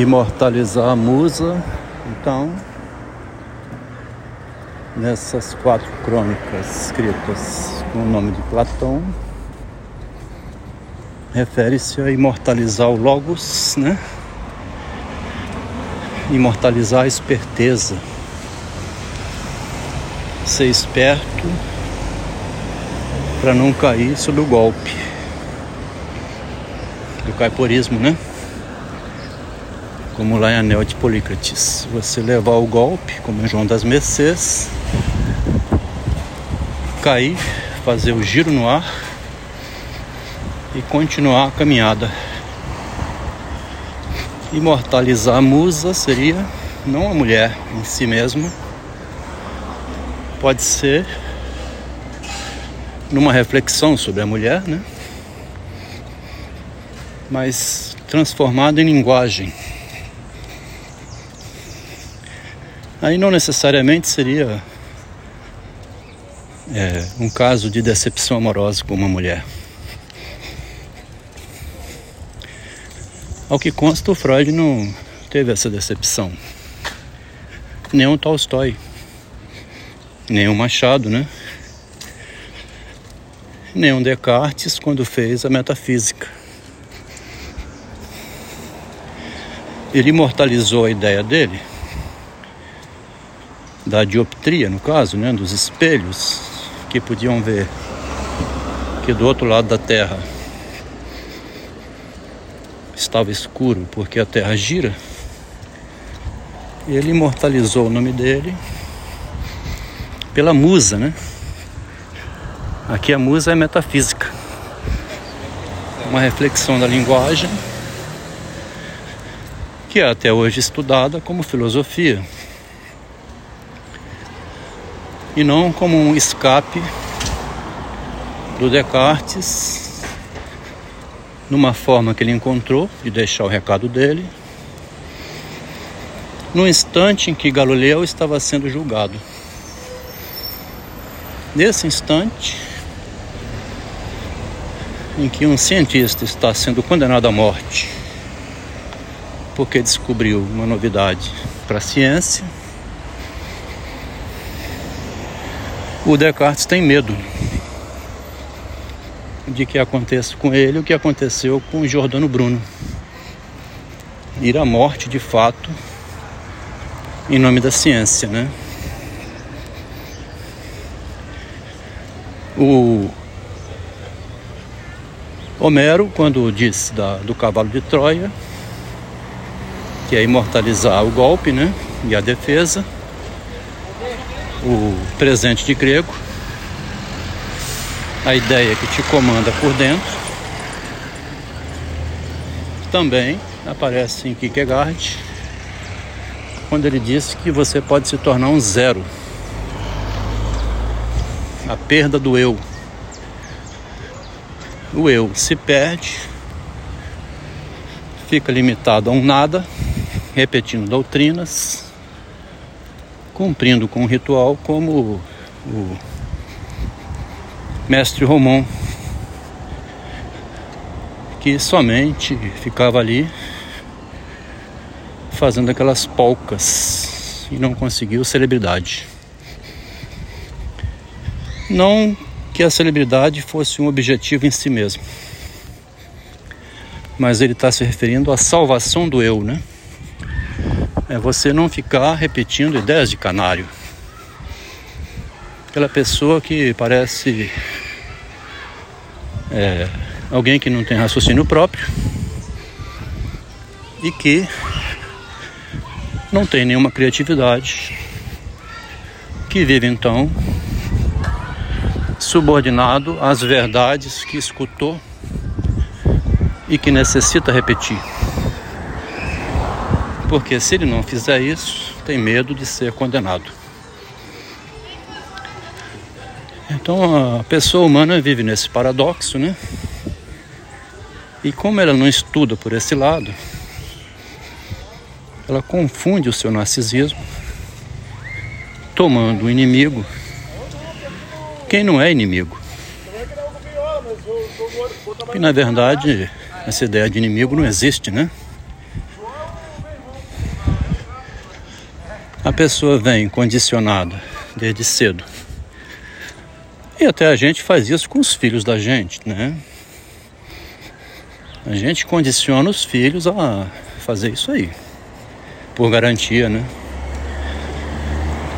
imortalizar a musa. Então, nessas quatro crônicas escritas com o nome de Platão, refere-se a imortalizar o Logos, né? Imortalizar a esperteza, ser esperto para não cair sob o golpe do caiporismo, né? Como lá em Anel de Polícrates. Você levar o golpe, como em João das Mercês, cair, fazer o giro no ar e continuar a caminhada. Imortalizar a musa seria não a mulher em si mesma, pode ser numa reflexão sobre a mulher, né? Mas transformado em linguagem. Aí não necessariamente seria é, um caso de decepção amorosa com uma mulher. Ao que consta, o Freud não teve essa decepção. Nem o Tolstói, nem o Machado, né? Nem o Descartes quando fez a metafísica. Ele imortalizou a ideia dele da dioptria, no caso, né, dos espelhos que podiam ver que do outro lado da Terra estava escuro porque a Terra gira. Ele imortalizou o nome dele pela musa, né? Aqui a musa é metafísica, uma reflexão da linguagem que é até hoje estudada como filosofia e não como um escape do Descartes numa forma que ele encontrou de deixar o recado dele no instante em que Galileu estava sendo julgado. Nesse instante em que um cientista está sendo condenado à morte porque descobriu uma novidade para a ciência, o Descartes tem medo de que aconteça com ele o que aconteceu com Jordano Bruno. Ir à morte de fato em nome da ciência, né? O Homero, quando disse da, do cavalo de Troia, que é imortalizar o golpe, né? E a defesa, o presente de grego, a ideia que te comanda por dentro. Também aparece em Kierkegaard, quando ele diz que você pode se tornar um zero. A perda do eu. O eu se perde, fica limitado a um nada, repetindo doutrinas, cumprindo com o ritual como o mestre Romão, que somente ficava ali fazendo aquelas polcas e não conseguiu celebridade. Não que a celebridade fosse um objetivo em si mesmo, mas ele está se referindo à salvação do eu, né? É você não ficar repetindo ideias de canário. Aquela pessoa que parece é, alguém que não tem raciocínio próprio e que não tem nenhuma criatividade, que vive então subordinado às verdades que escutou e que necessita repetir. Porque se ele não fizer isso, tem medo de ser condenado. Então a pessoa humana vive nesse paradoxo, né? E como ela não estuda por esse lado, ela confunde o seu narcisismo, tomando o inimigo quem não é inimigo. E na verdade, essa ideia de inimigo não existe, né? A pessoa vem condicionada desde cedo. E até a gente faz isso com os filhos da gente, né? A gente condiciona os filhos a fazer isso aí, por garantia, né?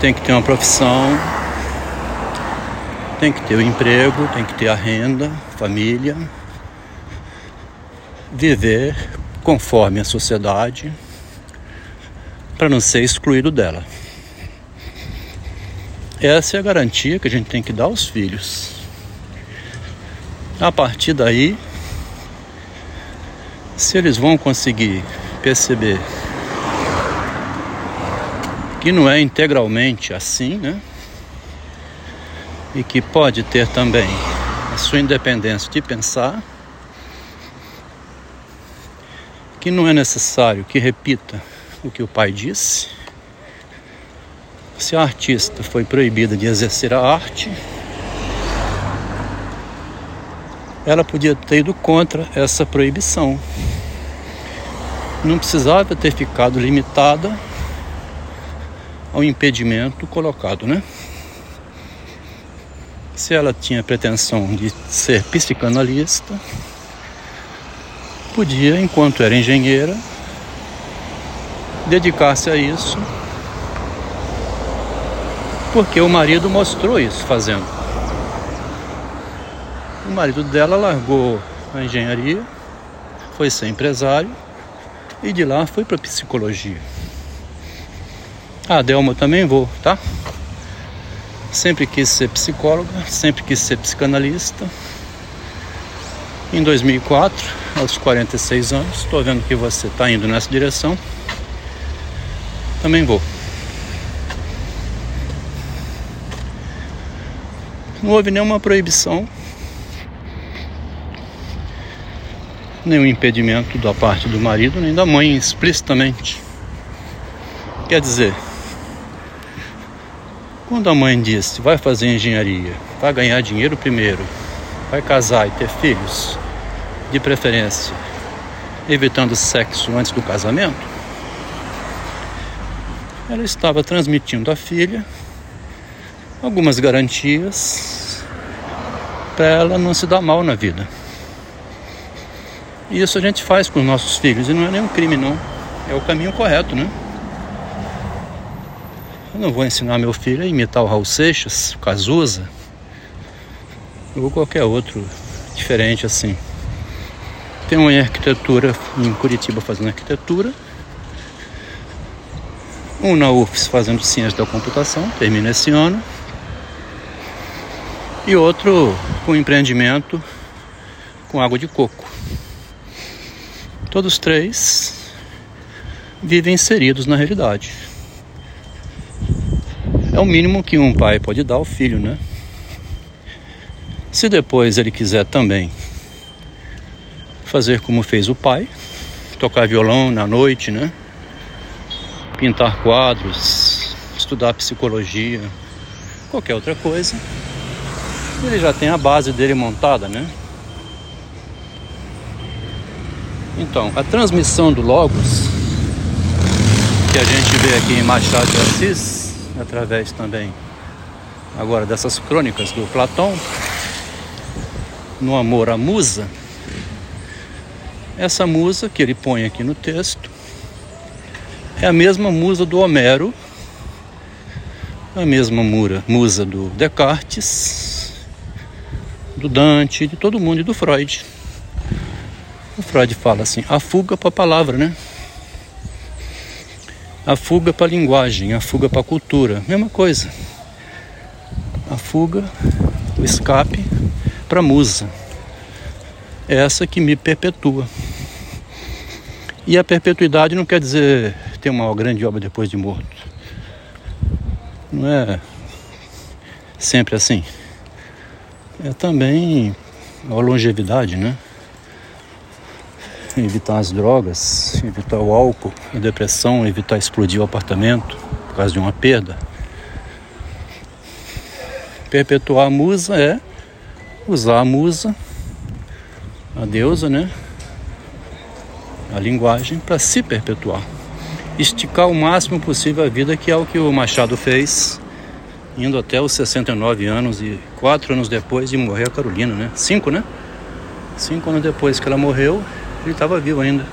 Tem que ter uma profissão, tem que ter o emprego, tem que ter a renda, família, viver conforme a sociedade para não ser excluído dela. Essa é a garantia que a gente tem que dar aos filhos. A partir daí, se eles vão conseguir perceber que não é integralmente assim, né? E que pode ter também a sua independência de pensar, que não é necessário que repita o que o pai disse. Se a artista foi proibida de exercer a arte, ela podia ter ido contra essa proibição. Não precisava ter ficado limitada ao impedimento colocado, né? Se ela tinha pretensão de ser psicanalista, podia, enquanto era engenheira, dedicar-se a isso, porque o marido mostrou isso fazendo. O marido dela largou a engenharia, foi ser empresário e de lá foi para psicologia. A Delma também vou, tá? Sempre quis ser psicóloga, sempre quis ser psicanalista. Em 2004, aos 46 anos, estou vendo que você está indo nessa direção também vou. Não houve nenhuma proibição, nenhum impedimento da parte do marido nem da mãe explicitamente. Quer dizer, quando a mãe disse vai fazer engenharia, vai ganhar dinheiro primeiro, vai casar e ter filhos, de preferência evitando sexo antes do casamento, ela estava transmitindo à filha algumas garantias para ela não se dar mal na vida. E isso a gente faz com os nossos filhos e não é nenhum crime não. É o caminho correto, né? Eu não vou ensinar meu filho a imitar o Raul Seixas, o Cazuza, ou qualquer outro diferente assim. Tem uma arquitetura em Curitiba fazendo arquitetura um na UFS fazendo ciência da computação, termina esse ano. E outro com empreendimento com água de coco. Todos três vivem inseridos na realidade. É o mínimo que um pai pode dar ao filho, né? Se depois ele quiser também fazer como fez o pai, tocar violão na noite, né? Pintar quadros, estudar psicologia, qualquer outra coisa. Ele já tem a base dele montada, né? Então, a transmissão do Logos, que a gente vê aqui em Machado de Assis, através também agora dessas crônicas do Platão, no amor à musa, essa musa que ele põe aqui no texto, é a mesma musa do Homero, a mesma mura, musa do Descartes, do Dante, de todo mundo e do Freud. O Freud fala assim: a fuga para a palavra, né? A fuga para a linguagem, a fuga para a cultura, mesma coisa. A fuga, o escape para a musa. É essa que me perpetua. E a perpetuidade não quer dizer ter uma grande obra depois de morto. Não é sempre assim. É também a longevidade, né? Evitar as drogas, evitar o álcool, a depressão, evitar explodir o apartamento por causa de uma perda. Perpetuar a musa é usar a musa, a deusa, né? A linguagem para se perpetuar. Esticar o máximo possível a vida, que é o que o Machado fez, indo até os 69 anos e quatro anos depois de morrer a Carolina, né? Cinco, né? Cinco anos depois que ela morreu, ele estava vivo ainda.